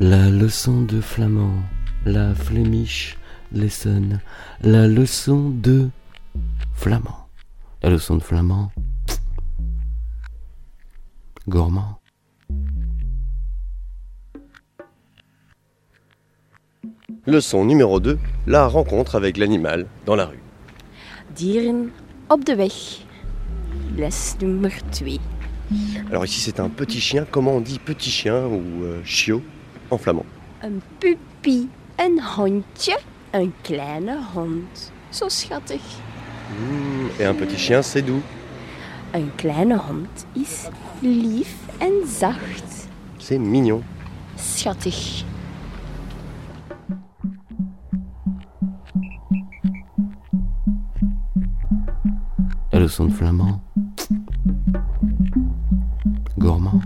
La leçon de flamand, la Flemish lesson, la leçon de flamand. La leçon de flamand, gourmand. Leçon numéro 2, la rencontre avec l'animal dans la rue. Dieren op de weg. Les nummer 2. Alors ici c'est un petit chien, comment on dit petit chien ou euh, chiot? En flamand Een puppy, een hondje, een kleine hond. Zo schattig. Hmm, Et un petit chien c'est doux, Een kleine hond is lief en zacht. c'est mignon. Schattig. La leçon de flamand, gourmand.